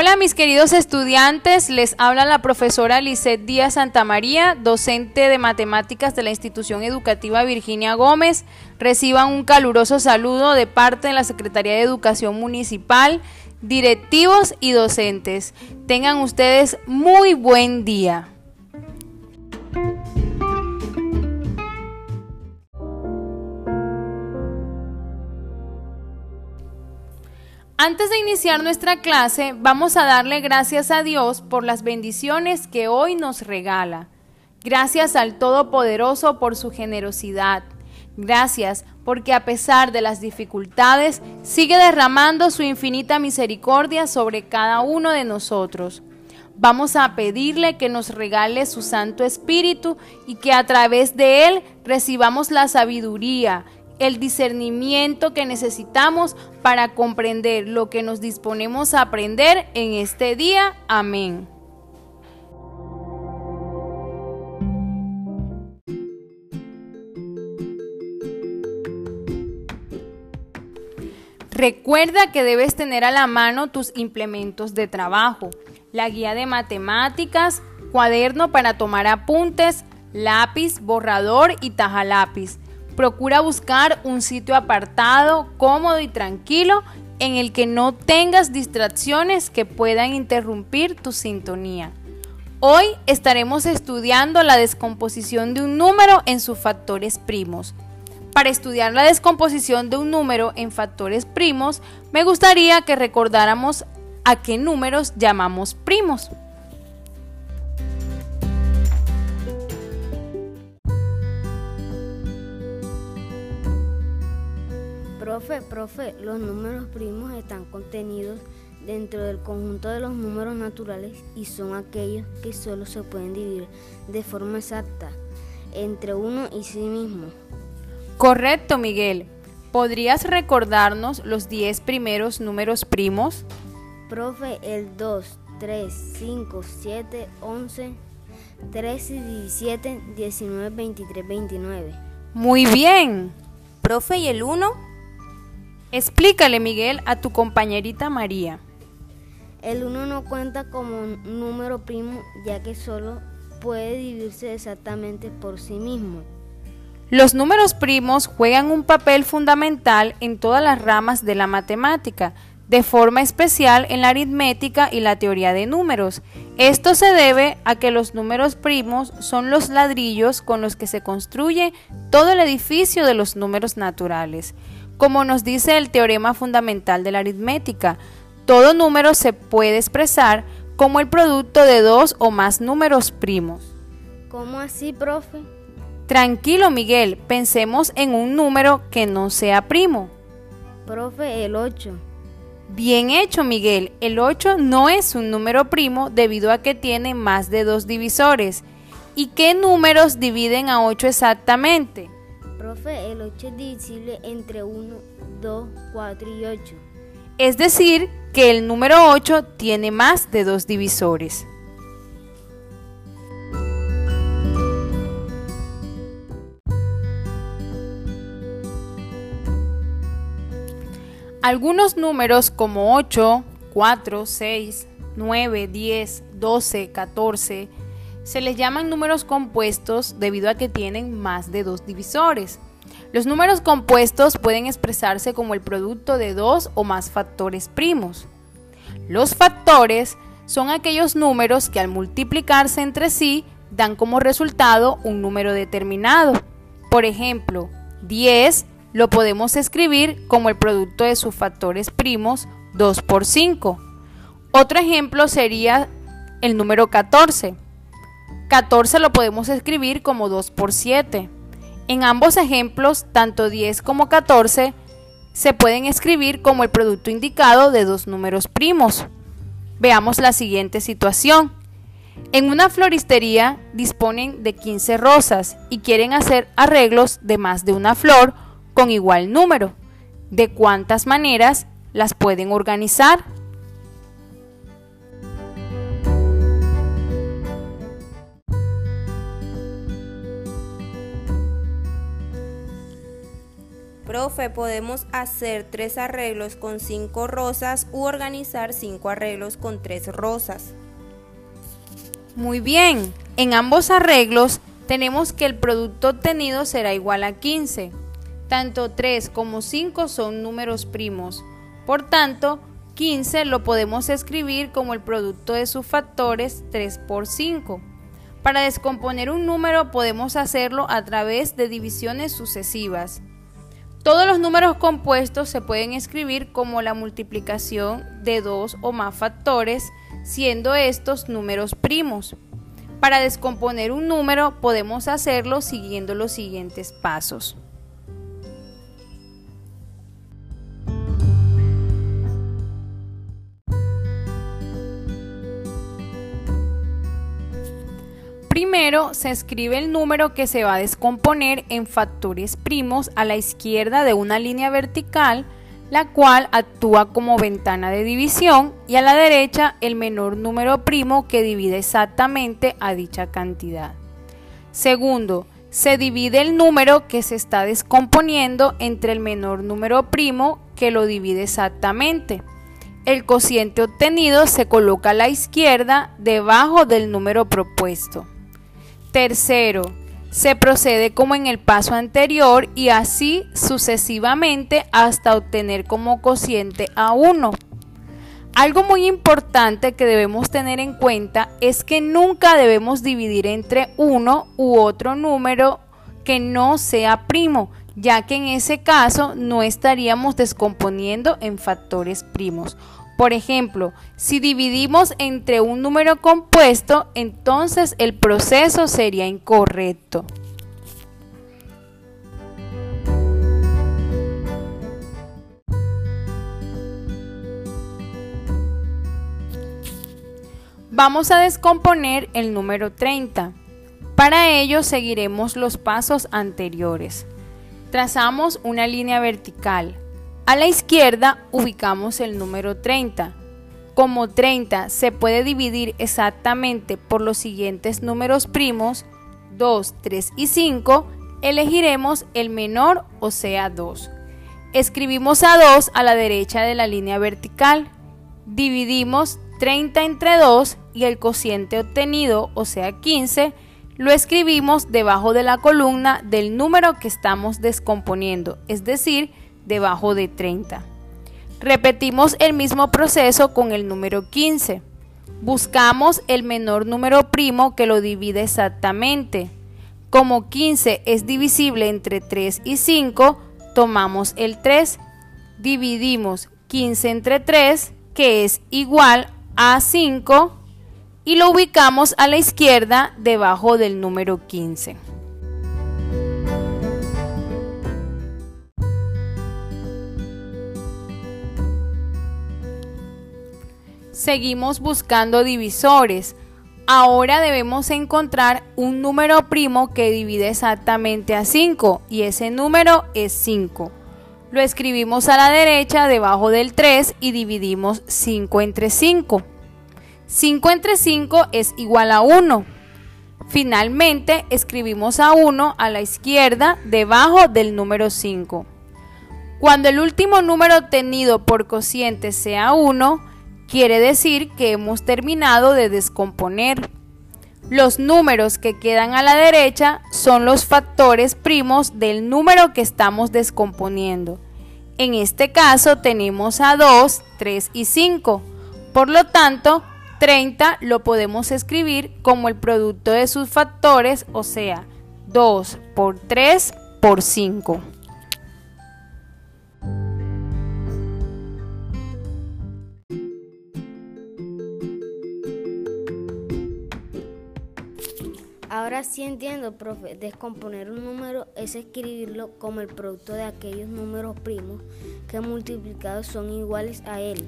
Hola mis queridos estudiantes, les habla la profesora Lisette Díaz Santamaría, docente de matemáticas de la institución educativa Virginia Gómez. Reciban un caluroso saludo de parte de la Secretaría de Educación Municipal, directivos y docentes. Tengan ustedes muy buen día. Antes de iniciar nuestra clase, vamos a darle gracias a Dios por las bendiciones que hoy nos regala. Gracias al Todopoderoso por su generosidad. Gracias porque a pesar de las dificultades, sigue derramando su infinita misericordia sobre cada uno de nosotros. Vamos a pedirle que nos regale su Santo Espíritu y que a través de él recibamos la sabiduría, el discernimiento que necesitamos para comprender lo que nos disponemos a aprender en este día. Amén. Recuerda que debes tener a la mano tus implementos de trabajo, la guía de matemáticas, cuaderno para tomar apuntes, lápiz, borrador y taja lápiz Procura buscar un sitio apartado, cómodo y tranquilo en el que no tengas distracciones que puedan interrumpir tu sintonía. Hoy estaremos estudiando la descomposición de un número en sus factores primos. Para estudiar la descomposición de un número en factores primos, me gustaría que recordáramos a qué números llamamos primos. Profe, profe, los números primos están contenidos dentro del conjunto de los números naturales y son aquellos que solo se pueden dividir de forma exacta entre uno y sí mismo. Correcto, Miguel. ¿Podrías recordarnos los 10 primeros números primos? Profe, el 2, 3, 5, 7, 11, 13, 17, 19, 23, 29. Muy bien. Profe, ¿y el 1? Explícale, Miguel, a tu compañerita María. El 1 no cuenta como un número primo ya que solo puede dividirse exactamente por sí mismo. Los números primos juegan un papel fundamental en todas las ramas de la matemática, de forma especial en la aritmética y la teoría de números. Esto se debe a que los números primos son los ladrillos con los que se construye todo el edificio de los números naturales. Como nos dice el teorema fundamental de la aritmética, todo número se puede expresar como el producto de dos o más números primos. ¿Cómo así, profe? Tranquilo, Miguel, pensemos en un número que no sea primo. Profe, el 8. Bien hecho, Miguel. El 8 no es un número primo debido a que tiene más de dos divisores. ¿Y qué números dividen a 8 exactamente? Profe, el 8 es divisible entre 1, 2, 4 y 8. Es decir, que el número 8 tiene más de dos divisores. Algunos números como 8, 4, 6, 9, 10, 12, 14, se les llaman números compuestos debido a que tienen más de dos divisores. Los números compuestos pueden expresarse como el producto de dos o más factores primos. Los factores son aquellos números que al multiplicarse entre sí dan como resultado un número determinado. Por ejemplo, 10 lo podemos escribir como el producto de sus factores primos 2 por 5. Otro ejemplo sería el número 14 14 lo podemos escribir como 2 por 7. En ambos ejemplos, tanto 10 como 14 se pueden escribir como el producto indicado de dos números primos. Veamos la siguiente situación. En una floristería disponen de 15 rosas y quieren hacer arreglos de más de una flor con igual número. ¿De cuántas maneras las pueden organizar? Profe, podemos hacer tres arreglos con cinco rosas u organizar cinco arreglos con tres rosas. Muy bien, en ambos arreglos tenemos que el producto obtenido será igual a 15. Tanto 3 como 5 son números primos. Por tanto, 15 lo podemos escribir como el producto de sus factores 3 por 5. Para descomponer un número podemos hacerlo a través de divisiones sucesivas. Todos los números compuestos se pueden escribir como la multiplicación de dos o más factores, siendo estos números primos. Para descomponer un número podemos hacerlo siguiendo los siguientes pasos. Primero se escribe el número que se va a descomponer en factores primos a la izquierda de una línea vertical, la cual actúa como ventana de división, y a la derecha el menor número primo que divide exactamente a dicha cantidad. Segundo, se divide el número que se está descomponiendo entre el menor número primo que lo divide exactamente. El cociente obtenido se coloca a la izquierda debajo del número propuesto. Tercero, se procede como en el paso anterior y así sucesivamente hasta obtener como cociente a 1. Algo muy importante que debemos tener en cuenta es que nunca debemos dividir entre uno u otro número que no sea primo, ya que en ese caso no estaríamos descomponiendo en factores primos. Por ejemplo, si dividimos entre un número compuesto, entonces el proceso sería incorrecto. Vamos a descomponer el número 30. Para ello seguiremos los pasos anteriores. Trazamos una línea vertical a la izquierda ubicamos el número 30. Como 30 se puede dividir exactamente por los siguientes números primos, 2, 3 y 5, elegiremos el menor, o sea 2. Escribimos a 2 a la derecha de la línea vertical. Dividimos 30 entre 2 y el cociente obtenido, o sea 15, lo escribimos debajo de la columna del número que estamos descomponiendo, es decir, debajo de 30. Repetimos el mismo proceso con el número 15. Buscamos el menor número primo que lo divide exactamente. Como 15 es divisible entre 3 y 5, tomamos el 3, dividimos 15 entre 3, que es igual a 5, y lo ubicamos a la izquierda debajo del número 15. Seguimos buscando divisores. Ahora debemos encontrar un número primo que divide exactamente a 5 y ese número es 5. Lo escribimos a la derecha debajo del 3 y dividimos 5 entre 5. 5 entre 5 es igual a 1. Finalmente escribimos a 1 a la izquierda debajo del número 5. Cuando el último número obtenido por cociente sea 1, Quiere decir que hemos terminado de descomponer. Los números que quedan a la derecha son los factores primos del número que estamos descomponiendo. En este caso tenemos a 2, 3 y 5. Por lo tanto, 30 lo podemos escribir como el producto de sus factores, o sea, 2 por 3 por 5. Ahora sí entiendo, profe. Descomponer un número es escribirlo como el producto de aquellos números primos que multiplicados son iguales a él.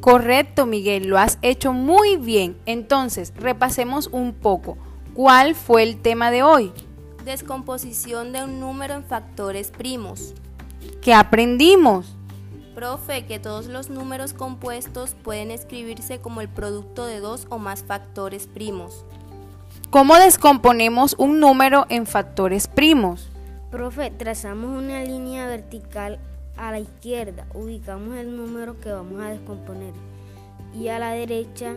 Correcto, Miguel, lo has hecho muy bien. Entonces, repasemos un poco. ¿Cuál fue el tema de hoy? Descomposición de un número en factores primos. ¿Qué aprendimos? Profe, que todos los números compuestos pueden escribirse como el producto de dos o más factores primos. ¿Cómo descomponemos un número en factores primos? Profe, trazamos una línea vertical a la izquierda, ubicamos el número que vamos a descomponer y a la derecha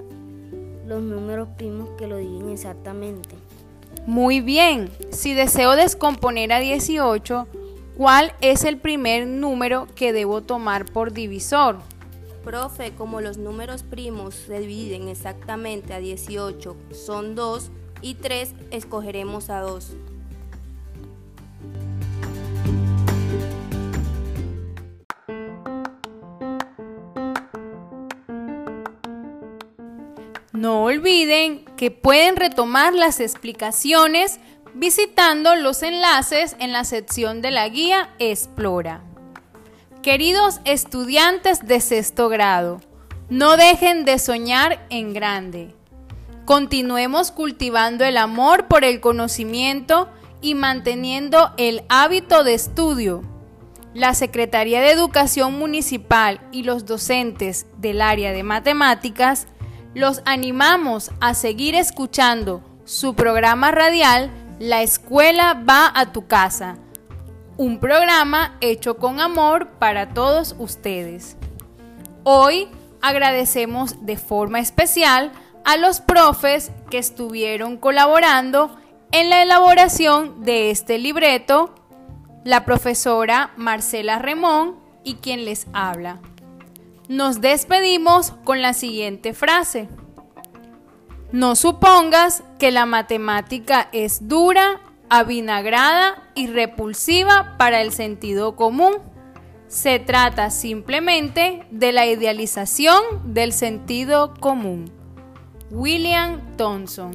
los números primos que lo dividen exactamente. Muy bien, si deseo descomponer a 18, ¿cuál es el primer número que debo tomar por divisor? Profe, como los números primos se dividen exactamente a 18, son 2 y 3, escogeremos a 2. No olviden que pueden retomar las explicaciones visitando los enlaces en la sección de la guía Explora. Queridos estudiantes de sexto grado, no dejen de soñar en grande. Continuemos cultivando el amor por el conocimiento y manteniendo el hábito de estudio. La Secretaría de Educación Municipal y los docentes del área de matemáticas los animamos a seguir escuchando su programa radial La escuela va a tu casa, un programa hecho con amor para todos ustedes. Hoy agradecemos de forma especial a los profes que estuvieron colaborando en la elaboración de este libreto, la profesora Marcela Remón y quien les habla. Nos despedimos con la siguiente frase. No supongas que la matemática es dura, avinagrada y repulsiva para el sentido común. Se trata simplemente de la idealización del sentido común. William Thompson